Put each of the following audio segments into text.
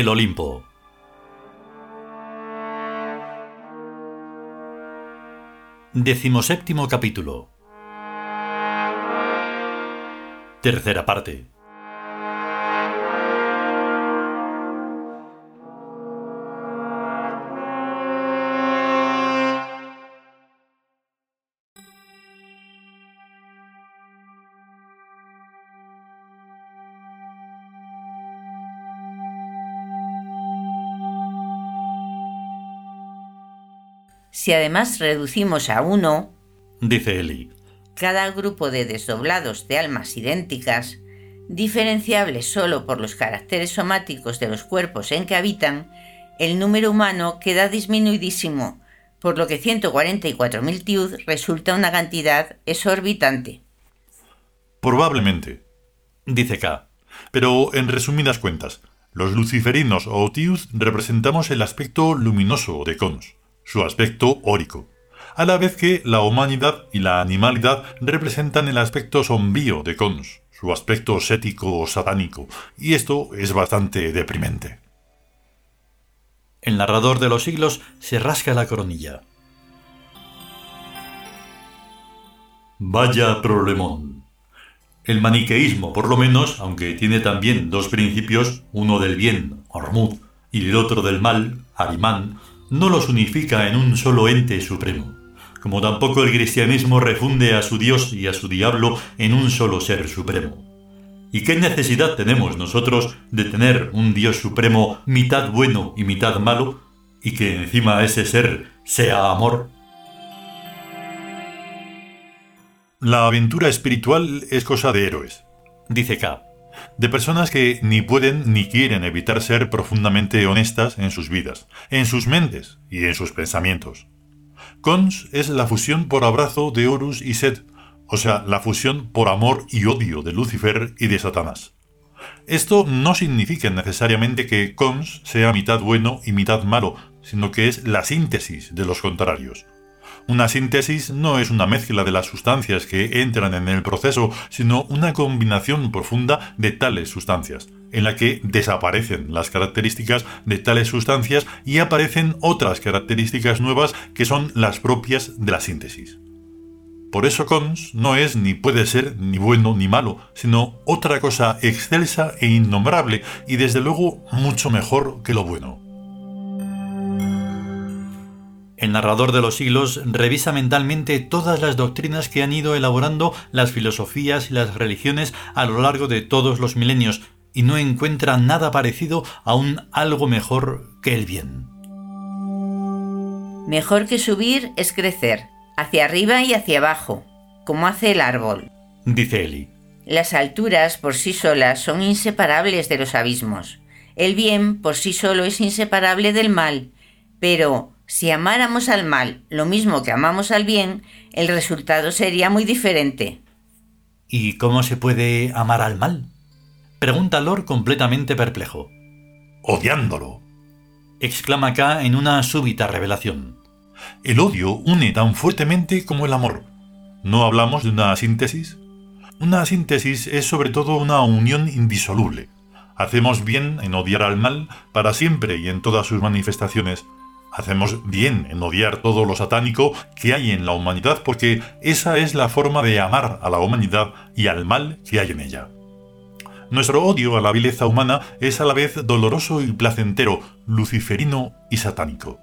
El Olimpo. Decimoséptimo capítulo. Tercera parte. Si además reducimos a uno, dice Eli, cada grupo de desdoblados de almas idénticas, diferenciables solo por los caracteres somáticos de los cuerpos en que habitan, el número humano queda disminuidísimo, por lo que 144.000 tiud resulta una cantidad exorbitante. Probablemente, dice K. Pero en resumidas cuentas, los luciferinos o tiud representamos el aspecto luminoso de Cons su aspecto órico, a la vez que la humanidad y la animalidad representan el aspecto sombrío de Cons, su aspecto sético o satánico, y esto es bastante deprimente. El narrador de los siglos se rasca la coronilla. Vaya problemón. El maniqueísmo, por lo menos, aunque tiene también dos principios, uno del bien, Hormuz, y el otro del mal, Arimán, no los unifica en un solo ente supremo, como tampoco el cristianismo refunde a su Dios y a su diablo en un solo ser supremo. ¿Y qué necesidad tenemos nosotros de tener un Dios supremo mitad bueno y mitad malo, y que encima ese ser sea amor? La aventura espiritual es cosa de héroes, dice K de personas que ni pueden ni quieren evitar ser profundamente honestas en sus vidas, en sus mentes y en sus pensamientos. Cons es la fusión por abrazo de Horus y Set, o sea, la fusión por amor y odio de Lucifer y de Satanás. Esto no significa necesariamente que Cons sea mitad bueno y mitad malo, sino que es la síntesis de los contrarios. Una síntesis no es una mezcla de las sustancias que entran en el proceso, sino una combinación profunda de tales sustancias, en la que desaparecen las características de tales sustancias y aparecen otras características nuevas que son las propias de la síntesis. Por eso Cons no es ni puede ser ni bueno ni malo, sino otra cosa excelsa e innombrable y desde luego mucho mejor que lo bueno. El narrador de los siglos revisa mentalmente todas las doctrinas que han ido elaborando las filosofías y las religiones a lo largo de todos los milenios y no encuentra nada parecido a un algo mejor que el bien. Mejor que subir es crecer, hacia arriba y hacia abajo, como hace el árbol. Dice Eli. Las alturas por sí solas son inseparables de los abismos. El bien por sí solo es inseparable del mal, pero si amáramos al mal lo mismo que amamos al bien, el resultado sería muy diferente. ¿Y cómo se puede amar al mal? Pregunta Lord completamente perplejo. Odiándolo. exclama K en una súbita revelación. El odio une tan fuertemente como el amor. ¿No hablamos de una síntesis? Una síntesis es sobre todo una unión indisoluble. Hacemos bien en odiar al mal para siempre y en todas sus manifestaciones, Hacemos bien en odiar todo lo satánico que hay en la humanidad porque esa es la forma de amar a la humanidad y al mal que hay en ella. Nuestro odio a la vileza humana es a la vez doloroso y placentero, luciferino y satánico.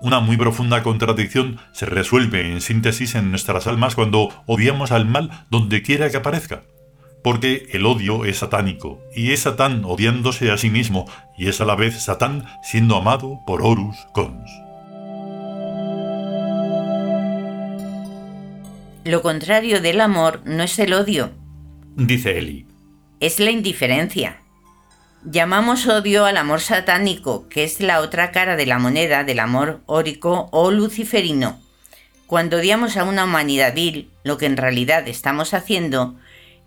Una muy profunda contradicción se resuelve en síntesis en nuestras almas cuando odiamos al mal donde quiera que aparezca porque el odio es satánico, y es Satán odiándose a sí mismo, y es a la vez Satán siendo amado por Horus Cons. Lo contrario del amor no es el odio, dice Eli. Es la indiferencia. Llamamos odio al amor satánico, que es la otra cara de la moneda del amor órico o luciferino. Cuando odiamos a una humanidad vil, lo que en realidad estamos haciendo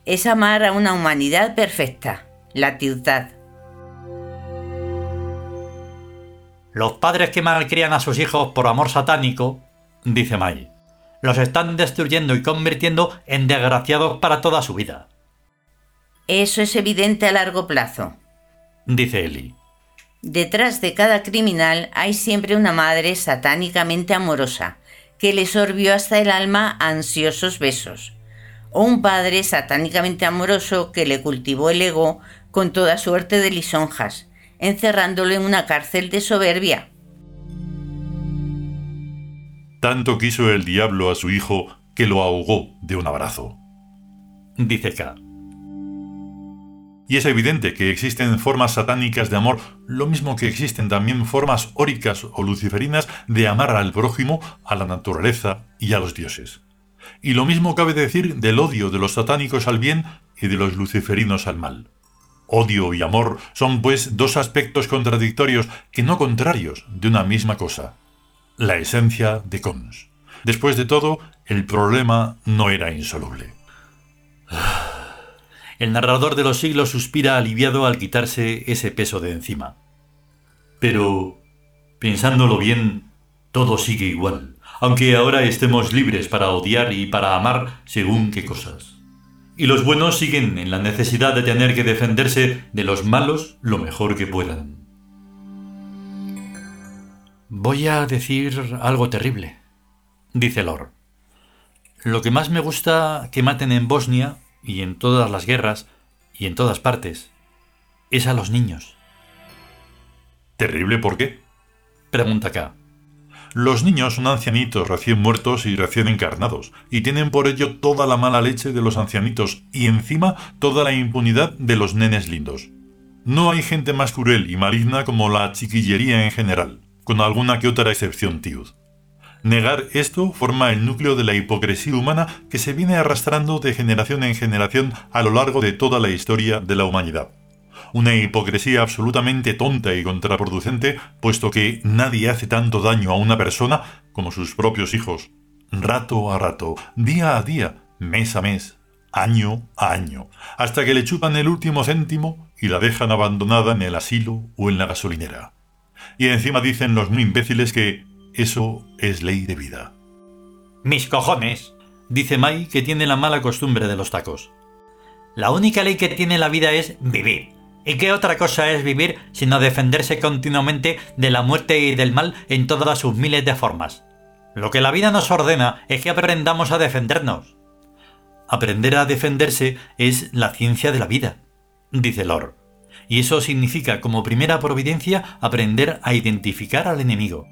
es amar a una humanidad perfecta, la tiudad. Los padres que malcrían a sus hijos por amor satánico, dice Mai, los están destruyendo y convirtiendo en desgraciados para toda su vida. Eso es evidente a largo plazo, dice Eli. Detrás de cada criminal hay siempre una madre satánicamente amorosa, que le sorbió hasta el alma ansiosos besos, o un padre satánicamente amoroso que le cultivó el ego con toda suerte de lisonjas, encerrándolo en una cárcel de soberbia. Tanto quiso el diablo a su hijo que lo ahogó de un abrazo. Dice K. Y es evidente que existen formas satánicas de amor, lo mismo que existen también formas óricas o luciferinas de amar al prójimo, a la naturaleza y a los dioses. Y lo mismo cabe decir del odio de los satánicos al bien y de los luciferinos al mal. Odio y amor son pues dos aspectos contradictorios que no contrarios de una misma cosa. La esencia de Cons. Después de todo, el problema no era insoluble. El narrador de los siglos suspira aliviado al quitarse ese peso de encima. Pero, pensándolo bien, todo sigue igual, aunque ahora estemos libres para odiar y para amar según qué cosas. Y los buenos siguen en la necesidad de tener que defenderse de los malos lo mejor que puedan. Voy a decir algo terrible, dice Lord. Lo que más me gusta que maten en Bosnia y en todas las guerras y en todas partes, es a los niños. ¿Terrible por qué? Pregunta K. Los niños son ancianitos recién muertos y recién encarnados, y tienen por ello toda la mala leche de los ancianitos y encima toda la impunidad de los nenes lindos. No hay gente más cruel y maligna como la chiquillería en general, con alguna que otra excepción tiud. Negar esto forma el núcleo de la hipocresía humana que se viene arrastrando de generación en generación a lo largo de toda la historia de la humanidad. Una hipocresía absolutamente tonta y contraproducente, puesto que nadie hace tanto daño a una persona como sus propios hijos. Rato a rato, día a día, mes a mes, año a año, hasta que le chupan el último céntimo y la dejan abandonada en el asilo o en la gasolinera. Y encima dicen los muy imbéciles que eso es ley de vida. Mis cojones, dice Mai, que tiene la mala costumbre de los tacos. La única ley que tiene la vida es vivir. ¿Y qué otra cosa es vivir sino defenderse continuamente de la muerte y del mal en todas sus miles de formas? Lo que la vida nos ordena es que aprendamos a defendernos. Aprender a defenderse es la ciencia de la vida, dice Lor. Y eso significa como primera providencia aprender a identificar al enemigo.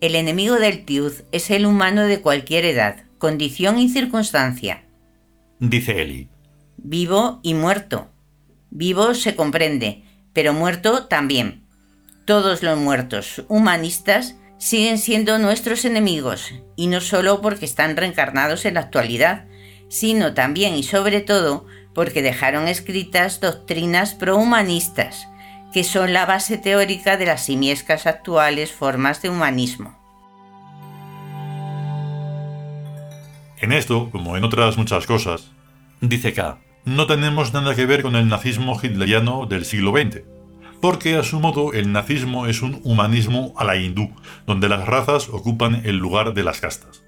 El enemigo del tiud es el humano de cualquier edad, condición y circunstancia. Dice Eli. Vivo y muerto. Vivo se comprende, pero muerto también. Todos los muertos humanistas siguen siendo nuestros enemigos, y no solo porque están reencarnados en la actualidad, sino también y sobre todo porque dejaron escritas doctrinas prohumanistas, que son la base teórica de las simiescas actuales formas de humanismo. En esto, como en otras muchas cosas, dice K, no tenemos nada que ver con el nazismo hitleriano del siglo XX, porque a su modo el nazismo es un humanismo a la hindú, donde las razas ocupan el lugar de las castas.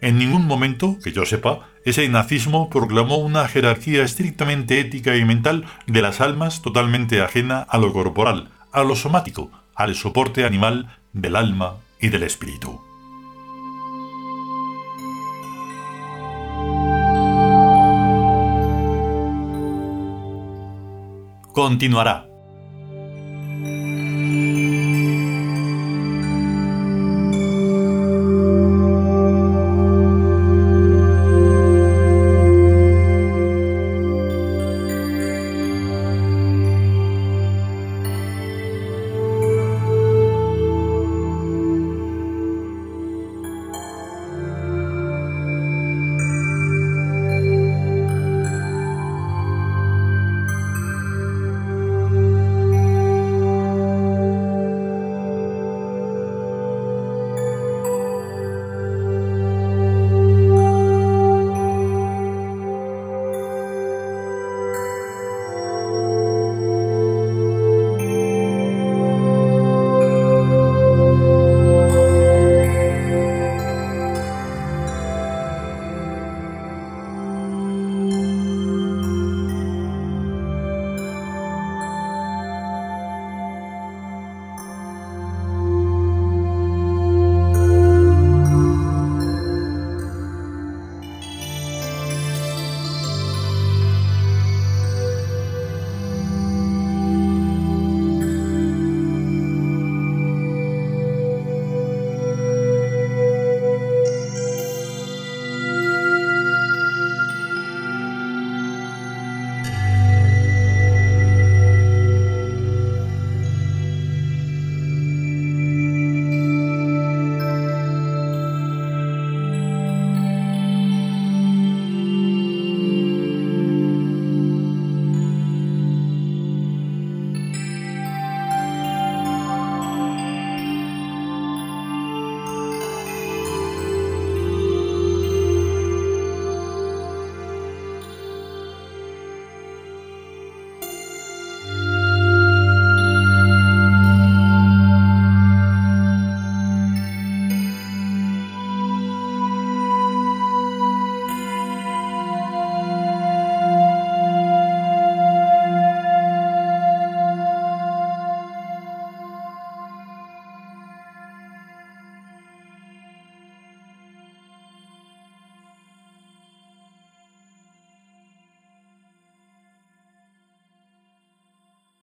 En ningún momento, que yo sepa, ese nazismo proclamó una jerarquía estrictamente ética y mental de las almas totalmente ajena a lo corporal, a lo somático, al soporte animal del alma y del espíritu. Continuará.